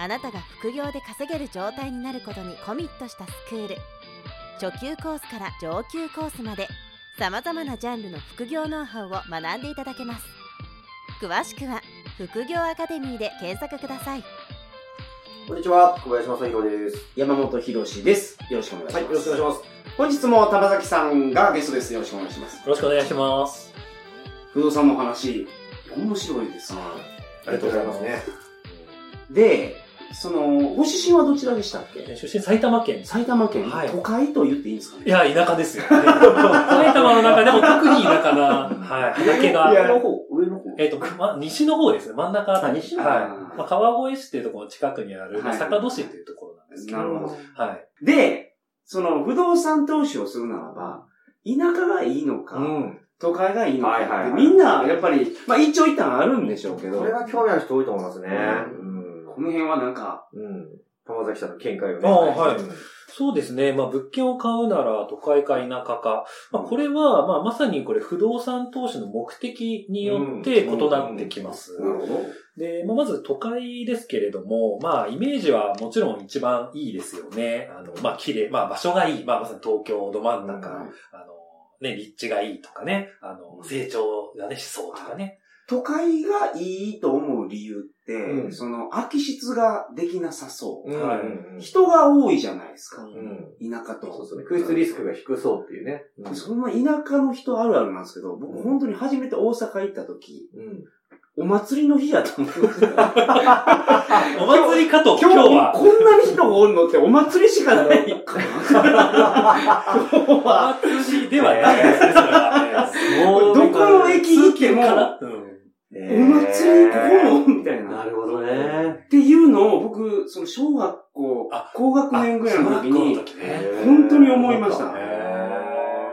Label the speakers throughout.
Speaker 1: あなたが副業で稼げる状態になることにコミットしたスクール初級コースから上級コースまでさまざまなジャンルの副業ノウハウを学んでいただけます詳しくは副業アカデミーで検索ください
Speaker 2: こんにちは、小林正宏です。
Speaker 3: 山本博史です。よろしくお願いします。
Speaker 2: はい、よろしくお願いします。
Speaker 3: 本日も玉崎さんがゲストです。よろしくお願いします。
Speaker 4: よろしくお願いします。
Speaker 3: 不動産の話、面白いですね。
Speaker 2: ありがとうございますね。
Speaker 3: で、その、ご出身はどちらでしたっけ？
Speaker 4: 出身埼玉県。
Speaker 3: 埼玉県、
Speaker 4: はい
Speaker 3: 都会と言っていいんですかね？
Speaker 4: いや、田舎ですよ。埼玉の中でも特に田舎な、はい、畑が。
Speaker 2: 上の方、上の方。
Speaker 4: えっと、ま、西の方ですね。真ん中あた
Speaker 2: 西の
Speaker 4: はい。
Speaker 3: 方
Speaker 4: まあ、川越市っていうところの近くにある、まあ
Speaker 3: はい
Speaker 4: 坂戸市っていうところなんですけど。
Speaker 3: なるほど。
Speaker 4: はい。
Speaker 3: で、その、不動産投資をするならば、田舎がいいのか、
Speaker 2: ん。
Speaker 3: 都会がいいのか
Speaker 2: はいはいはい
Speaker 3: みんな、やっぱり、まあ一長一短あるんでしょうけど、
Speaker 2: これは興味ある人多いと思いますね。
Speaker 3: う
Speaker 2: うん。
Speaker 3: この辺はなんか、
Speaker 2: うん。玉崎さんの見解をね。
Speaker 4: ああはい
Speaker 2: うん
Speaker 4: そうですね。まあ、物件を買うなら都会か田舎か。まあ、これは、まあ、まさにこれ不動産投資の目的によって異なってきます。
Speaker 3: なるほど。
Speaker 4: で、まあ、まず都会ですけれども、まあ、イメージはもちろん一番いいですよね。あの、まあ、綺麗、まあ、場所がいい。まあ、まさに東京ど真ん中、
Speaker 3: うん
Speaker 4: あの、ね、立地がいいとかね、あの、成長がね、しそうとかね。
Speaker 3: 都会がいいと思う理由って、
Speaker 2: うん
Speaker 3: その空き室ができなさそう。人が多いじゃないですか。
Speaker 2: うん。
Speaker 3: 田舎と。
Speaker 2: そうそうね。空室リスクが低そうっていうね。うん
Speaker 3: その田舎の人あるあるなんですけど、僕本当に初めて大阪行った時、
Speaker 2: うん。
Speaker 3: お祭りの日やと思って。
Speaker 4: お祭りかと、今
Speaker 3: 今日
Speaker 4: 日は。
Speaker 3: こんなに人がおるのってお祭りしかないかな。今 日
Speaker 4: お
Speaker 3: は、
Speaker 4: 祭りではないですね、それはね。
Speaker 2: も う
Speaker 3: どこの駅行っても。お祭りここのみたいな。
Speaker 2: なるほどね。
Speaker 3: っていうのを僕、その小学校
Speaker 4: あ、
Speaker 3: 高学年ぐらいの時に。本当に思いました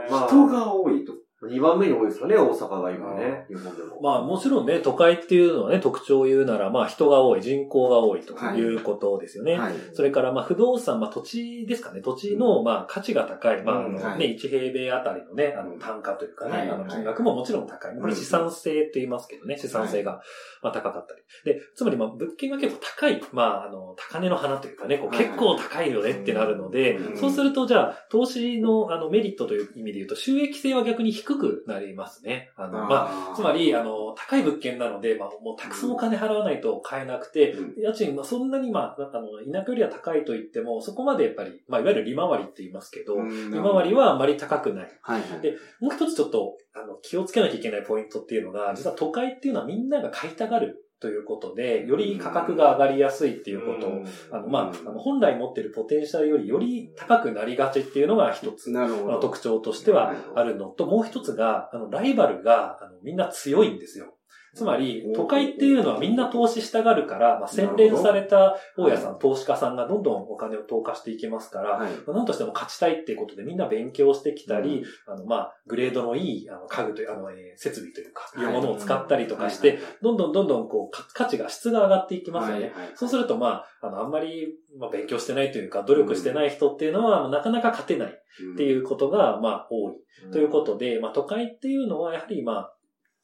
Speaker 3: 人が多いと。
Speaker 2: 2番目に多いですかね、大阪が今ね、日本でも。
Speaker 4: まあもちろんね、都会っていうのはね、特徴を言うなら、まあ人が多い、人口が多いということですよね。
Speaker 3: はい。
Speaker 4: それから、まあ、不動産、まあ、土地ですかね。土地の、まあ、価値が高い。まあ、あね、1平米あたりのね、あの、単価というかね、
Speaker 3: はい
Speaker 4: あの、金額ももちろん高い。これ資産性って言いますけどね、資産性が、まあ、高かったり。で、つまり、まあ、物件が結構高い。まあ、あの、高値の花というかね、こう、
Speaker 3: はい
Speaker 4: 結構高いよねってなるので
Speaker 3: う、ん
Speaker 4: そうすると、じゃあ、投資の、あの、メリットという意味で言うと、収益性は逆に低くなりますね。あの、まあ、
Speaker 3: あ
Speaker 4: つまり、あの、高い物件なので、まあ、もうたくさんお金払わないと買えなくて、
Speaker 3: うん
Speaker 4: 家賃、まあ、そんなに、まあ、あの、田舎よりは高いと言っても、そこまでやっぱり、まあ、いわゆる利回りって言いますけど、
Speaker 3: うん
Speaker 4: 利回りはあまり高くない。
Speaker 3: はいはい。
Speaker 4: でもう一つちょっと、あの、気をつけなきゃいけないポイントっていうのが、実は都会っていうのはみんなが買いたがるということで、より価格が上がりやすいっていうこと。を、あの、まあ、あの本来持ってるポテンシャルよりより高くなりがちっていうのが一つ。の特徴としてはあるのと、もう一つが、あの、ライバルが、あの、みんな強いんですよ。つまり、都会っていうのはみんな投資したがるから、まあ、洗練された大家さん、投資家さんがどんどんお金を投下していきますから、
Speaker 3: はい。
Speaker 4: まあ、何としても勝ちたいっていうことでみんな勉強してきたり、あの、まあ、グレードのいい、あの、家具という、あの、えー設備というか、いうものを使ったりとかして、どんどんどんどんこう、か価値が、質が上がっていきますよね。
Speaker 3: はいはい
Speaker 4: そうすると、まあ、あの、あんまり、まあ、勉強してないというか、努力してない人っていうのは、なかなか勝てないっていうことが、まあ、多い。ということで、まあ、都会っていうのは、やはり、まあ、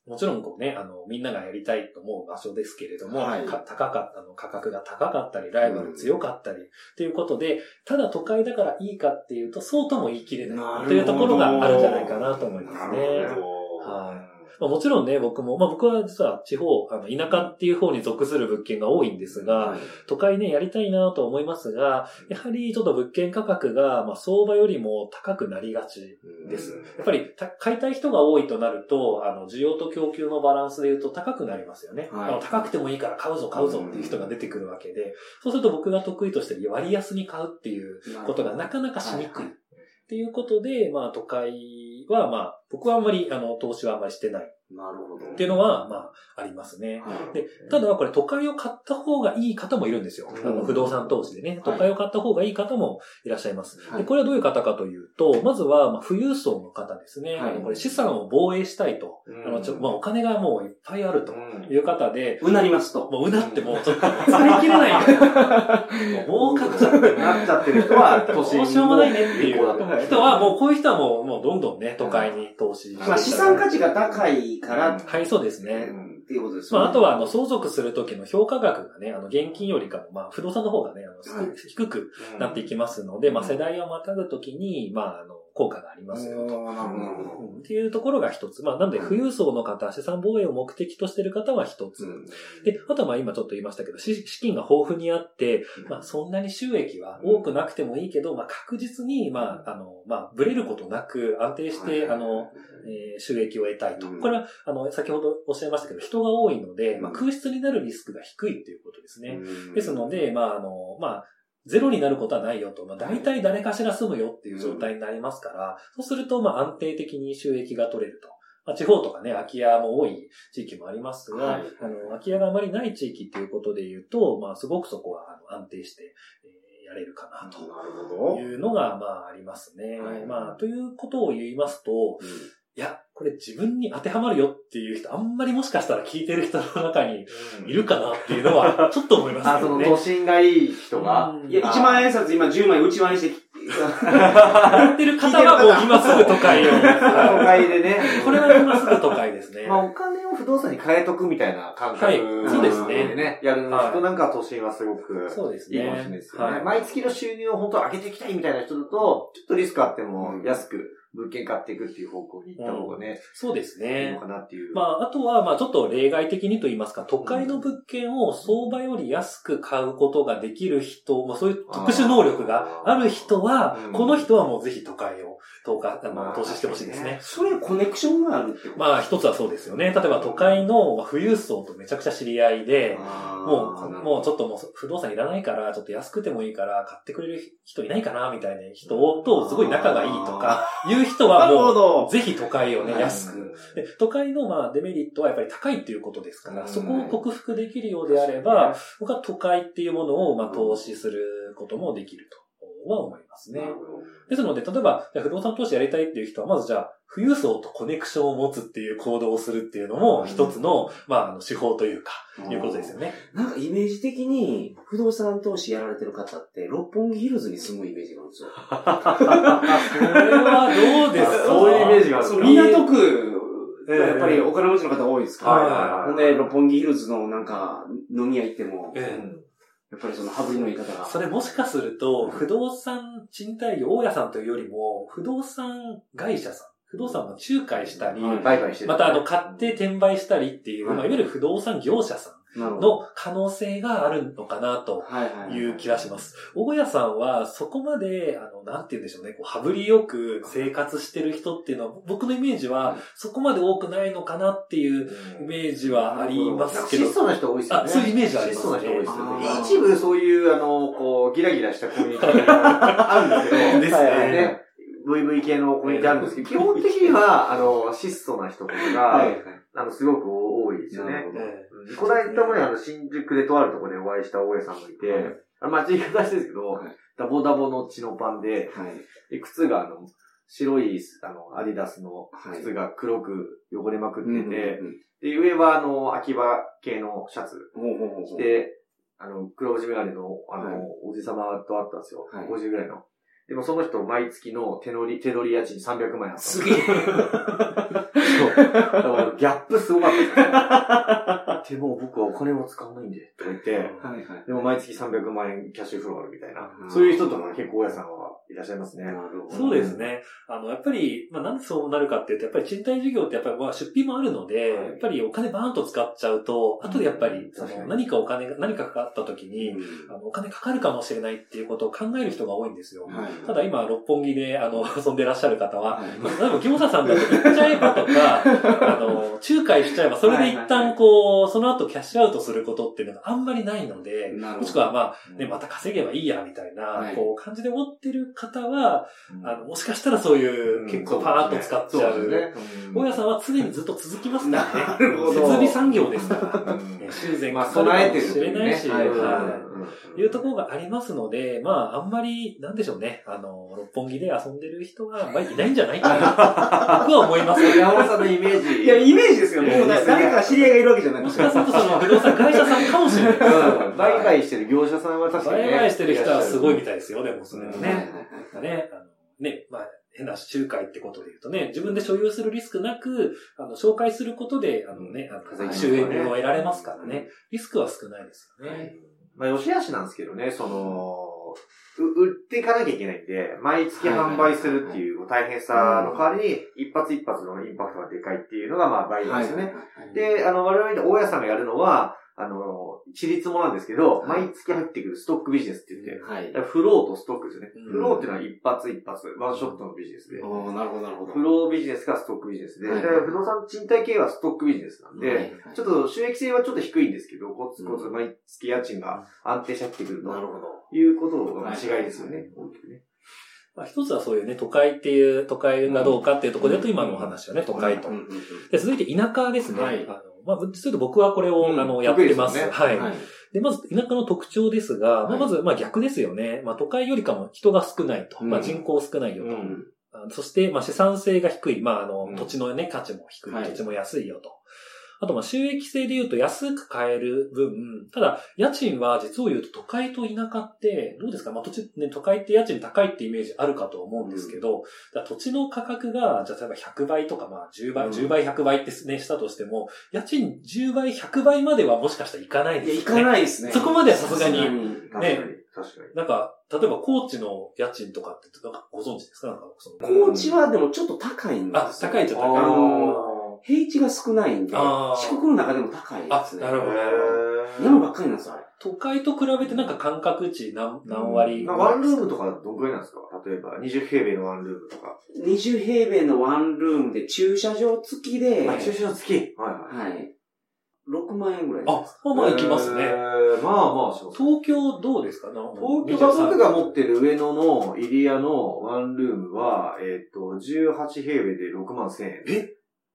Speaker 4: もちろんこうね、あの、みんながやりたいと思う場所ですけれども、
Speaker 3: はい。
Speaker 4: か高かったの、価格が高かったり、ライバル強かったり、っていうことで、ただ都会だからいいかっていうと、そうとも言い切れ
Speaker 3: な
Speaker 4: いというところがあるんじゃないかなと思います
Speaker 3: な
Speaker 4: ね。
Speaker 3: るほど。
Speaker 4: はいまあ、もちろんね、僕も、まあ僕は実は地方、あの、田舎っていう方に属する物件が多いんですが、
Speaker 3: はい
Speaker 4: 都会ね、やりたいなと思いますが、やはりちょっと物件価格が、まあ相場よりも高くなりがちです。やっぱりた買いたい人が多いとなると、あの、需要と供給のバランスで言うと高くなりますよね。
Speaker 3: はい
Speaker 4: あの高くてもいいから買うぞ買うぞっていう人が出てくるわけで、そうすると僕が得意としてる割安に買うっていうことがなかなかしにくい。っていうことで、まあ都会はまあ僕はあんまり、あの、投資はあんまりしてない
Speaker 3: なるほど。
Speaker 4: っていうのは、まあ、ありますね。
Speaker 3: はい
Speaker 4: で、ただこれ都会を買った方がいい方もいるんですよ。
Speaker 2: うん
Speaker 4: あの不動産投資でね。都
Speaker 3: はい
Speaker 4: 会を買った方がいい方もいらっしゃいます。
Speaker 3: はい
Speaker 4: で、これはどういう方かというと、まずは、まあ、富裕層の方ですね。
Speaker 3: はい
Speaker 4: あのこれ資産を防衛したいと。
Speaker 2: うん
Speaker 4: あの、ちょ、まあ、お金がもういっぱいあると
Speaker 2: うん
Speaker 4: いう方で、
Speaker 3: うなりますと。
Speaker 4: もううなってもうちょっと使い切れないよ。も う儲かっちゃって
Speaker 2: なっちゃってる人は、
Speaker 4: うしようもないねっていう人は、もうこういう人はもう、もうどんどんね、都会に投資
Speaker 3: まあ資産価値が高いから、
Speaker 4: はい、そうですね。
Speaker 3: うんっていうことですよね。
Speaker 4: まあ、あとは、あの、相続するときの評価額がね、あの、現金よりかも、まあ、不動産の方がね、あの、低
Speaker 3: はい
Speaker 4: 低くなっていきますので、まあ、世代をまたぐときに、まあ、あの、効果がありますよと。っていうところが一つ。まあ、なので、富裕層の方、資産防衛を目的としている方は一つ。で、あとはまあ今ちょっと言いましたけど、し資金が豊富にあって、まあそんなに収益は多くなくてもいいけど、まあ確実に、まああの、まあブレることなく安定して、あの、えー収益を得たいと
Speaker 3: うん。
Speaker 4: これは、あの、先ほどおっしゃいましたけど、人が多いので、まあ空室になるリスクが低いっていうことですね。
Speaker 3: うん
Speaker 4: ですので、まああの、まあ、ゼロになることはないよと。まあ、大体誰かしら住むよっていう状態になりますから、そうすると、まあ、安定的に収益が取れると。まあ、地方とかね、空き家も多い地域もありますが、
Speaker 3: はい
Speaker 4: あの、空き家があまりない地域っていうことで言うと、まあ、すごくそこはあの安定して、えーやれるかなと。いうのが、まあ、ありますね。
Speaker 3: はい
Speaker 4: まあ、ということを言いますと、いや、これ自分に当てはまるよっていう人、あんまりもしかしたら聞いてる人の中にいるかなっていうのは、ちょっと思いますね。
Speaker 2: その都心がいい人が
Speaker 4: う。ん
Speaker 3: いや、1万円札今10枚内輪にして、
Speaker 4: やってる方はもう今すぐ都会を。
Speaker 2: 都会でね。
Speaker 4: これは今すぐ都会ですね。
Speaker 2: まあ、お金を不動産に変えとくみたいな感覚
Speaker 4: はいそうです
Speaker 2: で
Speaker 4: ね
Speaker 2: やる人なんかは都心はすごく
Speaker 4: そうですね。
Speaker 2: いいかもしれないですよね。
Speaker 4: はい
Speaker 2: 毎月の収入を本当上げていきたいみたいな人だと、ちょっとリスクあっても
Speaker 3: うん
Speaker 2: 安く物件買っていくっていう方向に行った方がね、
Speaker 4: そうです
Speaker 2: いい
Speaker 4: ね
Speaker 2: の。かなっていう。
Speaker 4: まあ、あとは、まあ、ちょっと例外的にと言いますか、都会の物件を相場より安く買うことができる人、まあ、そういう特殊能力がある人は
Speaker 2: うん、
Speaker 4: この人はもうぜひ都会を投下、あの、
Speaker 2: まあ
Speaker 4: 投資してほしいですね。
Speaker 3: それコネクションがあるってこと
Speaker 4: まあ、一つはそうですよね。例えば都会のまあ富裕層とめちゃくちゃ知り合いで、もう、もうちょっともう不動産いらないから、ちょっと安くてもいいから買ってくれる人いないかな、みたいな人とすごい仲がいいとか、いう人はも
Speaker 3: ど。
Speaker 4: う、。ぜひ都会をね、
Speaker 3: はい
Speaker 4: 安く。で、都会のまあデメリットはやっぱり高いっていうことですから、
Speaker 2: うん。
Speaker 4: そこを克服できるようであれば、僕は都会っていうものをまあ投資することもできるとは思いますね。ですので、例えば、じゃあ不動産投資やりたいっていう人は、まずじゃあ、富裕層とコネクションを持つっていう行動をするっていうのも、一つの、まあ、あの、手法というか、いうことですよね。
Speaker 3: なんかイメージ的に、不動産投資やられてる方って、六本木ヒルズに住むイメージがあるんですよ。
Speaker 4: これはどうですか？
Speaker 2: そういうイメージがある。
Speaker 3: 港区、
Speaker 4: ええ。
Speaker 3: やっぱりお金持ちの方多いですから、
Speaker 2: はいはいはい。
Speaker 3: ほんで、六本木ヒルズのなんか、飲み屋行っても、
Speaker 4: ええ
Speaker 3: やっぱりその羽振りの言い方が。
Speaker 4: それもしかすると、不動産賃貸業、大家さんというよりも、不動産会社さん、不動産の仲介したり、
Speaker 3: はい
Speaker 2: 売買してる。
Speaker 4: またあの、買って転売したりっていう、
Speaker 3: はい
Speaker 4: まあ、いわゆる不動産業者さ。んの可能性があるのかなと
Speaker 3: はい
Speaker 4: う気がします。大家さんはそこまで、あの、なんて言うんでしょうね、こう、羽振りよく生活してる人っていうのは、僕のイメージはそこまで多くないのかなっていうイメージはありますけど。
Speaker 2: 質、素な人多いですよね。
Speaker 4: あそういうイメージはありますね。
Speaker 2: 質素な人多いですよ
Speaker 3: あ
Speaker 2: ね。
Speaker 3: ー。
Speaker 2: 一部そういう、あの、こう、ギラギラしたコミュニティがあるんですけど、
Speaker 4: ですね。
Speaker 2: VV 系のコミュニティあるんですけど、基本的には、あの、質素な人とかが。あの、すごく多いですよね
Speaker 3: なる。ほど。
Speaker 4: え
Speaker 2: うんこの間もね、あの、新宿でとあるところでお会いした大家さんがいて、
Speaker 3: はい
Speaker 2: あのまあ、言い方してですけど、
Speaker 3: はい
Speaker 2: ダボダボの血のパンで、
Speaker 3: はい。
Speaker 2: で靴があの、白い、あの、アディダスの
Speaker 3: はい
Speaker 2: 靴が黒く汚れまくってて、で、上はあの、秋葉系のシャツ
Speaker 3: ほうほうほうほう。
Speaker 2: 着て、あの、黒字メガネの、あの、
Speaker 3: はい
Speaker 2: おじさまと会ったんですよ。
Speaker 3: はい
Speaker 2: 50ぐらいの。でもその人、毎月の手乗り、手取り家賃300万円あったす
Speaker 3: すげえ。
Speaker 2: そう。だからギャップすごかったでも僕はお金も使わないんで、とか言って、
Speaker 3: はいはい。
Speaker 2: でも毎月300万円キャッシュフローあるみたいな
Speaker 3: う。ん
Speaker 2: そういう人とか結構大家さんはいらっしゃいますね。
Speaker 3: なるほど。
Speaker 4: そうですね。あの、やっぱり、まあ、なんでそうなるかっていうと、やっぱり賃貸事業ってやっぱりまあ出費もあるので、
Speaker 2: はい
Speaker 4: やっぱりお金バーンと使っちゃうと、後でやっぱり、その何かお金が、何かかかった時に、
Speaker 3: うん
Speaker 4: あのお金かかるかもしれないっていうことを考える人が多いんですよ。
Speaker 3: はい
Speaker 4: ただ今、六本木で、あの、遊んでらっしゃる方は、
Speaker 3: はい。
Speaker 4: 例えば餃子さんだと行っちゃえばとか、あの、仲介しちゃえば、それで一旦こう、その後キャッシュアウトすることっていうのがあんまりないので、もしくはまあ、ね、また稼げばいいや、みたいな、
Speaker 3: はい。
Speaker 4: こう、感じで思ってる方は、
Speaker 2: うん。
Speaker 4: あの、もしかしたらそういう、結構パーッと使っちゃう。大家さんは常にずっと続きますからね。
Speaker 3: なるほど。
Speaker 4: 設備産業ですから。修繕
Speaker 2: まあ、
Speaker 4: かかるかも
Speaker 2: 備えてる
Speaker 4: しれないし、
Speaker 3: はい。
Speaker 4: はい。いうところがありますので、まあ、あんまり、なんでしょうね、あの、六本木で遊んでる人が、まあ、いないんじゃないかな、僕は思いますけど。
Speaker 2: 山本さんのイメージ。
Speaker 3: いや、イメージですよ。もう誰か知り合いがいるわけじゃなくて。
Speaker 4: もしかするとその不動産会社さんかもしれない。
Speaker 2: うん売買してる業者さんは確かにね。
Speaker 4: 売買してる人はすごいみたいですよ、でもそれは
Speaker 2: うん
Speaker 4: ね。ね、あの、ね、まあ、変な仲介ってことで言うとね、自分で所有するリスクなく、あの、紹介することで、あのね、あの
Speaker 3: はい
Speaker 4: 収益を得られますからね、リスクは少ないですよね。
Speaker 2: まあ、良し悪しなんですけどね、その、う売っていかなきゃいけないんで、毎月販売するっていう大変さの代わりに、一発一発のインパクトがでかいっていうのが、まあ、倍ですよね。で、あの、我々で大家さんがやるのは、あの、私立もなんですけど、
Speaker 3: はい
Speaker 2: 毎月入ってくるストックビジネスって言って、
Speaker 3: はい。
Speaker 2: フローとストックですよね。
Speaker 4: うん
Speaker 2: フローっていうのは一発一発、ワンショットのビジネスで。
Speaker 3: なるほど、なるほど。
Speaker 2: フロービジネスかストックビジネスで、不動産賃貸系はストックビジネスなんで、
Speaker 3: はい
Speaker 2: ちょっと収益性はちょっと低いんですけど、コツコツ
Speaker 3: うん
Speaker 2: 毎月家賃が安定して入ってくると
Speaker 3: なるほど。
Speaker 2: いうことの違いですよね。大きくね。
Speaker 4: まあ、一つはそういうね、都会っていう、都会がどうかっていうところだと今のお話はね、都会とで、続いて田舎ですね。
Speaker 3: はい
Speaker 4: あのまあ、ちょっと僕はこれを、
Speaker 2: うん
Speaker 4: あの、やってます。はい。
Speaker 3: はい。
Speaker 4: で、まず、田舎の特徴ですが、まあ、
Speaker 3: はい
Speaker 4: まず、まあ、逆ですよね。まあ、都会よりかも人が少ないと。
Speaker 3: うん
Speaker 4: まあ、人口少ないよと。そして、まあ、資産性が低い。まあ、あの、
Speaker 2: うん
Speaker 4: 土地のね、価値も低い。
Speaker 3: はい
Speaker 4: 土地も安いよと。あと、まあ、収益性で言うと安く買える分、ただ、家賃は実を言うと都会と田舎って、どうですか？まあ、土地、ね、都会って家賃高いってイメージあるかと思うんですけど、だから土地の価格が、じゃあ例えば100倍とか、まあ、10倍、
Speaker 2: うん
Speaker 4: 10倍、100倍ってね、したとしても、家賃10倍、100倍まではもしかしたらいかない
Speaker 3: いや、
Speaker 4: ですよね。
Speaker 3: 行かないですね。
Speaker 4: そこまではさすがに
Speaker 3: さ
Speaker 2: 確かに。
Speaker 4: なんか、例えば、高知の家賃とかって、なんかご存知ですか？なんか、その、
Speaker 3: 高知はでもちょっと高いんですよ。
Speaker 4: あ高いっちゃ高い
Speaker 3: 平地が少ないんで、四国の中でも高いですね。
Speaker 4: あなるほど
Speaker 3: 山ばっかりなんですよ、あれ。
Speaker 4: 都会と比べてなんか感覚値何何割？
Speaker 2: なんかワンルームとかどんくらいなんですか？例えば、20平米のワンルームとか。
Speaker 3: 20平米のワンルームで駐車場付きで、
Speaker 2: あ、駐車場付き。はいはい。
Speaker 3: はい。6万円ぐらいです。
Speaker 4: あ、まあまあ行きます
Speaker 2: え
Speaker 4: ね。
Speaker 2: ーまあまあ、そう
Speaker 4: 東京どうですか？
Speaker 2: 東京が僕が持ってる上野の入谷のワンルームは、えっ、と、18平米で6万1000円。
Speaker 4: え？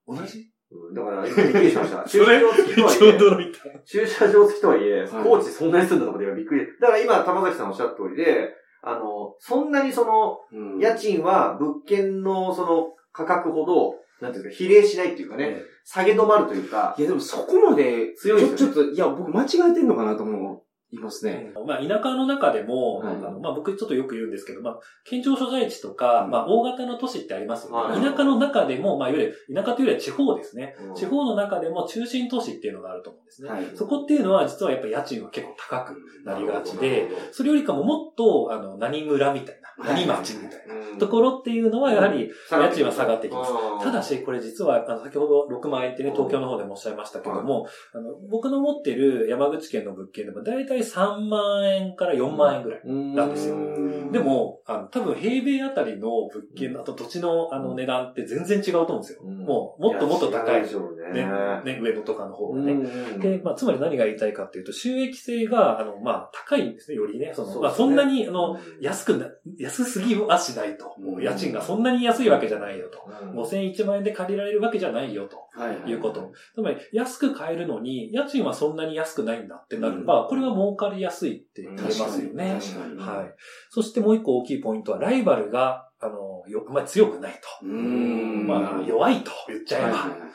Speaker 4: 同じ？
Speaker 2: うんだから、びっくりしました。
Speaker 4: それ？
Speaker 2: 駐車場付きとはいえ、
Speaker 4: 驚いた。
Speaker 2: 駐車場付きとはいえ、
Speaker 3: はい。
Speaker 2: 高知そんなに住んだところではびっくり。だから今、玉崎さんおっしゃった通りで、あの、そんなにその、
Speaker 3: うん。
Speaker 2: 家賃は物件のその価格ほど、なんていうか、比例しないっていうかね、下げ止まるというか
Speaker 3: い、や、でもそこまで、
Speaker 2: 強いですよね。
Speaker 3: ちょっと、いや、僕間違えてんのかなと思いますね。
Speaker 4: まあ、田舎の中でも、
Speaker 3: はい。
Speaker 4: あのまあ、僕ちょっとよく言うんですけど、まあ、県庁所在地とか、まあ、大型の都市ってありますよね。
Speaker 2: はい。
Speaker 4: 田舎の中でも、まあ、いわゆる、田舎というよりは地方ですね。
Speaker 2: うん。
Speaker 4: 地方の中でも中心都市っていうのがあると思うんですね。
Speaker 3: はい。
Speaker 4: そこっていうのは、実はやっぱり家賃は結構高くなりがちで、それよりかももっと、あの、何村みたいな、
Speaker 3: はい。
Speaker 4: 何町みたいな
Speaker 2: うん。
Speaker 4: ところっていうのは、やはり、家賃は下がってきます。
Speaker 2: うん。
Speaker 4: ただし、これ実は、あの、先ほど6万円ってね、東京の方でもおっしゃいましたけども、あの、僕の持ってる山口県の物件でも、だいたい3万円から4万円ぐらい。なんですよ
Speaker 2: うん
Speaker 4: でも、あの、多分平米あたりの物件、あと土地のあの値段って全然違うと思うんですよ。
Speaker 2: うん
Speaker 4: もう、もっともっと高い。
Speaker 2: や知らなでしょうね。
Speaker 4: ね、ね、上野とかの方が
Speaker 2: う
Speaker 4: ね。
Speaker 2: ん
Speaker 4: で、まあ、つまり何が言いたいかっていうと、収益性が、あの、まあ、高いんですね、よりね。その、まあ、
Speaker 2: そ
Speaker 4: んなに、あの、
Speaker 2: うん
Speaker 4: 安くな、安すぎはしないと。
Speaker 3: うん
Speaker 4: 家賃がそんなに安いわけじゃないよと。
Speaker 2: うん
Speaker 4: 5000、1万円で借りられるわけじゃないよと。
Speaker 3: はい
Speaker 4: いうこと。つまり、安く買えるのに、家賃はそんなに安くないんだってなれば、これは儲かりやすいって言えますよね。はい。そしてもう一個大きいポイントは、ライバルが、あの、よ、まあ、強くないと。
Speaker 3: うーん。
Speaker 4: まあ、弱いと言っちゃえば。
Speaker 3: はいはいはい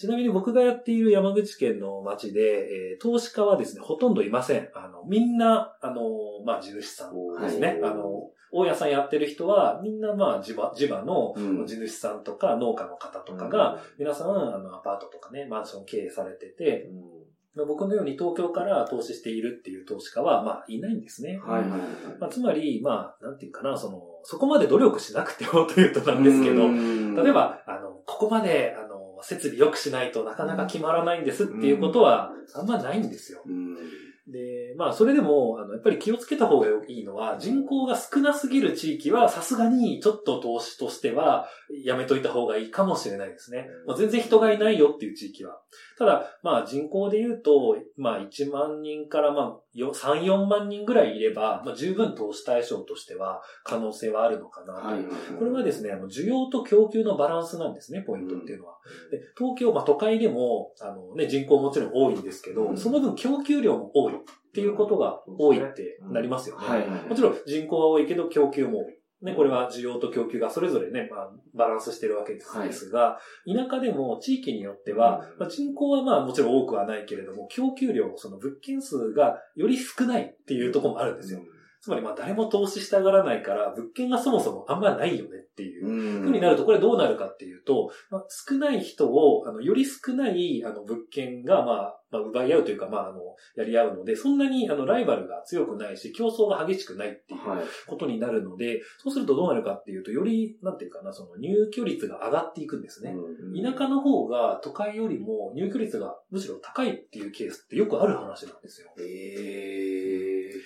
Speaker 4: ちなみに僕がやっている山口県の町で、えー投資家はですね、ほとんどいません。あの、みんな、あの、まあ、地主さんですね。
Speaker 2: はい
Speaker 4: あの、大家さんやってる人は、みんなまあ、地場、地場の
Speaker 3: うん
Speaker 4: 地主さんとか農家の方とかが、皆さん、あの、アパートとかね、マンション経営されてて、まあ僕のように東京から投資しているっていう投資家は、まあ、いないんですね。
Speaker 3: はいはいはい。
Speaker 4: まあ、つまり、まあ、なんていうかな、その、そこまで努力しなくてもというとなんですけど、例えば、あの、ここまで、あの、設備良くしないとなかなか決まらないんですっていうことは、あんまないんですよ。
Speaker 3: うん、
Speaker 4: で、まあ、それでも、あの、やっぱり気をつけた方がいいのは、人口が少なすぎる地域は、さすがに、ちょっと投資としては、やめといた方がいいかもしれないですね。まあ、全然人がいないよっていう地域は。ただ、まあ、人口で言うと、まあ、1万人から、まあ、3、4万人ぐらいいれば、まあ、十分投資対象としては、可能性はあるのかなと。はいこれはですね、あの、需要と供給のバランスなんですね、ポイントっていうのは。で東京、まあ、都会でも、あのね、人口もちろん多いんですけど、その分供給量も多いっていうことが多いってなりますよね。はいもちろん人口は多いけど供給も多い。ね、これは需要と供給がそれぞれね、まあ、バランスしてるわけですが、はい、田舎でも地域によっては、まあ、人口はまあもちろん多くはないけれども、供給量、その物件数がより少ないっていうところもあるんですよ。つまりまあ誰も投資したがらないから、物件がそもそもあんまないよねっていうふうになると、これどうなるかっていうと、まあ、少ない人を、あの、より少ないあの物件がまあ、まあ、奪い合うというか、まあ、あの、やり合うので、そんなに、あの、ライバルが強くないし、競争が激しくないっていうことになるので、はい、そうするとどうなるかっていうと、より、なんていうかな、その入居率が上がっていくんですね。うん、田舎の方が都会よりも入居率がむしろ高いっていうケースってよくある話なんですよ。
Speaker 3: へー。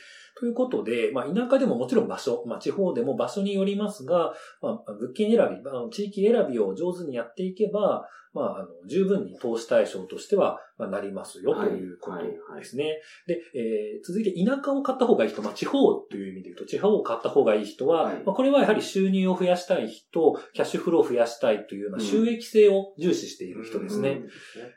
Speaker 4: ということで、まあ、田舎でももちろん場所、まあ、地方でも場所によりますが、まあ、物件選び、地域選びを上手にやっていけば、まあ、あの、十分に投資対象としては、まあ、なりますよということですね。で、えー、続いて田舎を買った方がいい人、まあ、地方という意味で言うと、地方を買った方がいい人は、はい、まあ、これはやはり収入を増やしたい人、キャッシュフローを増やしたいというような収益性を重視している人ですね。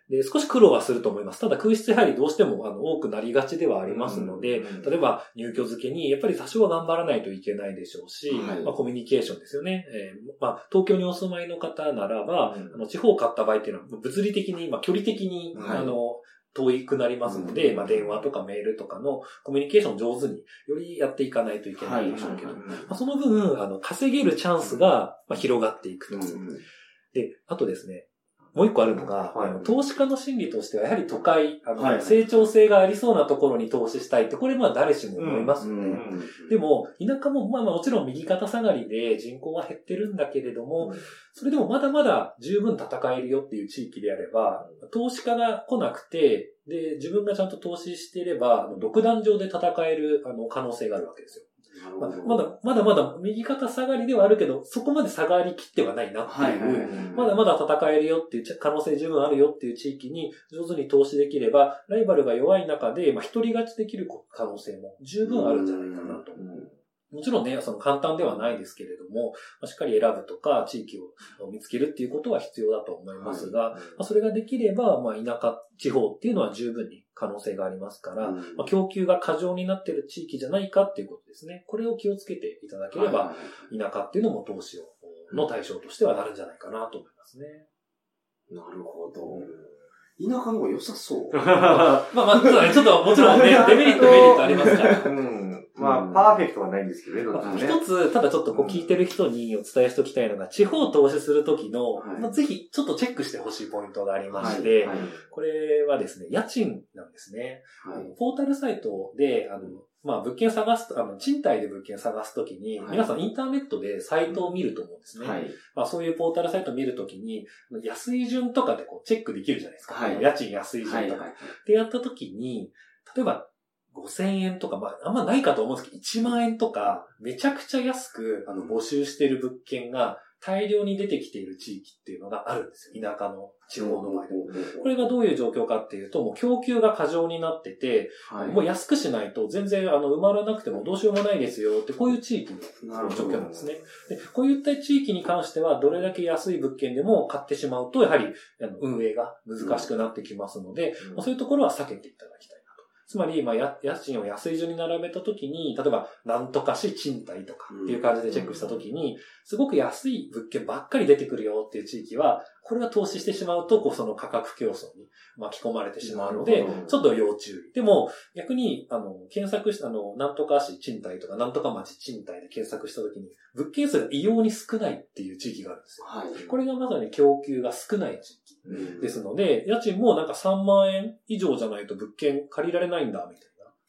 Speaker 4: で、少し苦労はすると思います。ただ空室やはりどうしても、あの、多くなりがちではありますので、例えば入居付けに、やっぱり多少は頑張らないといけないでしょうし、はい、まあ、コミュニケーションですよね。えー、まあ、東京にお住まいの方ならば、うん、あの地方を買った場合っていうのは、物理的に、まあ、距離的に、はい、あの、遠くなりますので、うん、まあ、電話とかメールとかのコミュニケーションを上手によりやっていかないといけないでしょうけど、まあ、その分、あの、稼げるチャンスが、まあ、広がっていくと。うん、で、あとですね、もう一個あるのが、はい、投資家の心理としては、やはり都会、あの、はい、成長性がありそうなところに投資したいって、これまあ誰しも思いますよね。でも、田舎もまあもちろん右肩下がりで人口は減ってるんだけれども、うん、それでもまだまだ十分戦えるよっていう地域であれば、投資家が来なくて、で、自分がちゃんと投資していれば、独壇場で戦えるあの可能性があるわけですよ。ままだ、まだまだ右肩下がりではあるけど、そこまで下がりきってはないなっていう、まだまだ戦えるよっていう可能性十分あるよっていう地域に上手に投資できれば、ライバルが弱い中で、まあ、一人勝ちできる可能性も十分あるんじゃないかなと。もちろんね、その簡単ではないですけれども、しっかり選ぶとか、地域を見つけるっていうことは必要だと思いますが、はい、まあ、それができれば、まあ、田舎、地方っていうのは十分に可能性がありますから、うん、まあ、供給が過剰になっている地域じゃないかっていうことですね。これを気をつけていただければ、田舎っていうのも投資をの対象としてはなるんじゃないかなと思いますね。
Speaker 3: なるほど。田舎の方が良さそう。
Speaker 4: まあまあ、ちょっともちろんね、デメリット、メリットありますから。うん
Speaker 2: まあ、パーフェクトはないんですけどね、どっちもね。
Speaker 4: 一つ、ただちょっとこう聞いてる人にお伝えしておきたいのが、地方投資するときの、まあ、ぜひちょっとチェックしてほしいポイントがありまして、これはですね、家賃なんですね。ポータルサイトで、あの、まあ、物件探すと、あの、賃貸で物件探すときに、皆さんインターネットでサイトを見ると思うんですね。はい、まあ、そういうポータルサイトを見るときに、安い順とかでこうチェックできるじゃないですか。はい、家賃安い順とか。ってやったときに、例えば、5000円とか、まあ、あんまないかと思うんですけど、1万円とか、めちゃくちゃ安く、あの、募集している物件が、大量に出てきている地域っていうのがあるんですよ。田舎の地方の場合でも。これがどういう状況かっていうと、もう供給が過剰になってて、はい、もう安くしないと全然あの埋まらなくてもどうしようもないですよって、こういう地域の状況なんですね。でこういった地域に関しては、どれだけ安い物件でも買ってしまうと、やはり運営が難しくなってきますので、うん、そういうところは避けていただきたい。つまり、まあ、家賃を安い順に並べたときに、例えば、なんとかし賃貸とかっていう感じでチェックしたときに、すごく安い物件ばっかり出てくるよっていう地域は、これは投資してしまうと、こう、その価格競争に巻き込まれてしまうので、ちょっと要注意。でも、逆に、あの、検索した、あの、なんとか市賃貸とか、なんとか町賃貸で検索したときに、物件数が異様に少ないっていう地域があるんですよ。はい、これがまさに供給が少ない地域ですので、家賃もなんか3万円以上じゃないと物件借りられないんだ、みたい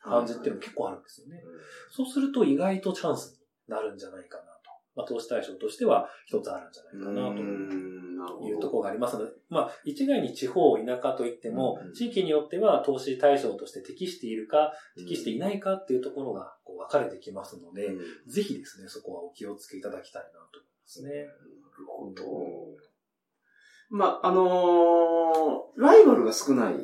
Speaker 4: な感じっていうの結構あるんですよね。そうすると意外とチャンスになるんじゃないかなまあ、投資対象としては一つあるんじゃないかなと。いうところがありますので、まあ、一概に地方、田舎といっても、
Speaker 2: うん
Speaker 4: 地域によっては投資対象として適しているか、適していないかっていうところがこう分かれてきますので、
Speaker 3: うん
Speaker 4: ぜひですね、そこはお気をつけいただきたいなと思いますね。
Speaker 3: なるほど。まあ、あのーライバルが少ない、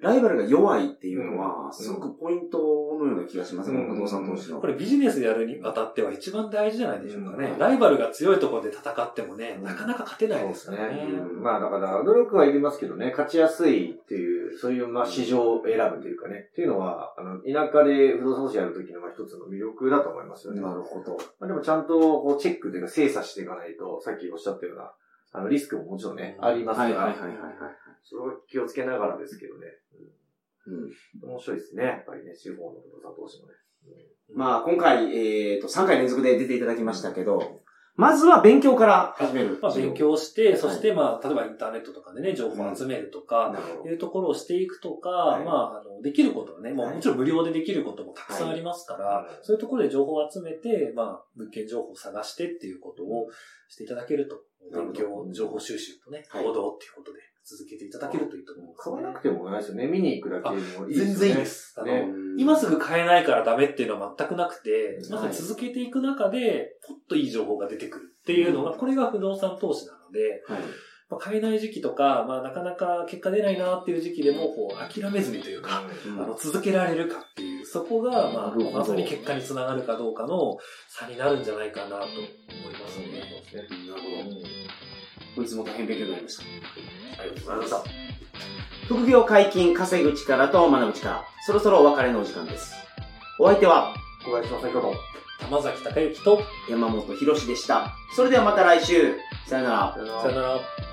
Speaker 3: ライバルが弱いっていうのは、すごくポイントのような気がしますね、
Speaker 2: うん
Speaker 3: 不動産投資の。
Speaker 4: これビジネスやるにあたっては一番大事じゃないでしょうかね。
Speaker 3: うん
Speaker 4: ライバルが強いところで戦ってもね、
Speaker 2: うん
Speaker 4: なかなか勝てないですからね。
Speaker 3: うん
Speaker 2: まあだから、努力はいりますけどね、勝ちやすいっていう、そういうまあ市場を選ぶというかね、っていうのは、あの、田舎で不動産投資やるときのまあ一つの魅力だと思いますよね。
Speaker 3: なるほど。
Speaker 2: まあでもちゃんとこうチェックというか精査していかないと、さっきおっしゃったような、あの、リスクももちろんね、ありますから、それを気をつけながらですけどね。
Speaker 3: うん。
Speaker 2: うん、面白いですね、やっぱりね、地方の不動産投資もね。
Speaker 3: まあ、今回、えっ、と、3回連続で出ていただきましたけど、まずは勉強から始める。
Speaker 4: まあ、勉強して、そしてまあ、例えばインターネットとかでね、情報を集めるとか、い。うところをしていくとか、
Speaker 2: はい。
Speaker 4: まあ、あの、できることはね、もちろん無料でできることもたくさんありますから、
Speaker 2: はい。
Speaker 4: そういうところで情報を集めて、まあ、物件情報を探してっていうことをしていただけると、勉強、情報収集とね、
Speaker 3: はい。
Speaker 4: 行動っていうことで続けていただけるといいと思います、
Speaker 2: 買わなくてもないですよね。見に行くだけでもいいですよね。
Speaker 4: 全然いいです。あの、
Speaker 2: ね
Speaker 4: 今すぐ買えないからダメっていうのは全くなくて、ま
Speaker 3: はい
Speaker 4: ず続けていく中で、ポッといい情報が出てくるっていうのが、これが不動産投資なので、
Speaker 3: はい。
Speaker 4: まあ、買えない時期とか、まあ、なかなか結果出ないなっていう時期でも、こう、諦めずにというか、
Speaker 3: うん
Speaker 4: あの、続けられるかっていう、そこが、まあ、
Speaker 3: なるほど
Speaker 4: まさに結果につながるかどうかの差になるんじゃないかなと思いますね。
Speaker 3: なるほど。本日も大変勉強になりました。
Speaker 2: ありがとうございました。
Speaker 3: 副業解禁、稼ぐ力と学ぶ力。そろそろお別れのお時間です。お相手は
Speaker 2: 小林の先ほど。
Speaker 4: 玉崎隆之と、
Speaker 3: 山本博史でした。それではまた来週。さよなら。
Speaker 2: さよなら
Speaker 4: さよなら。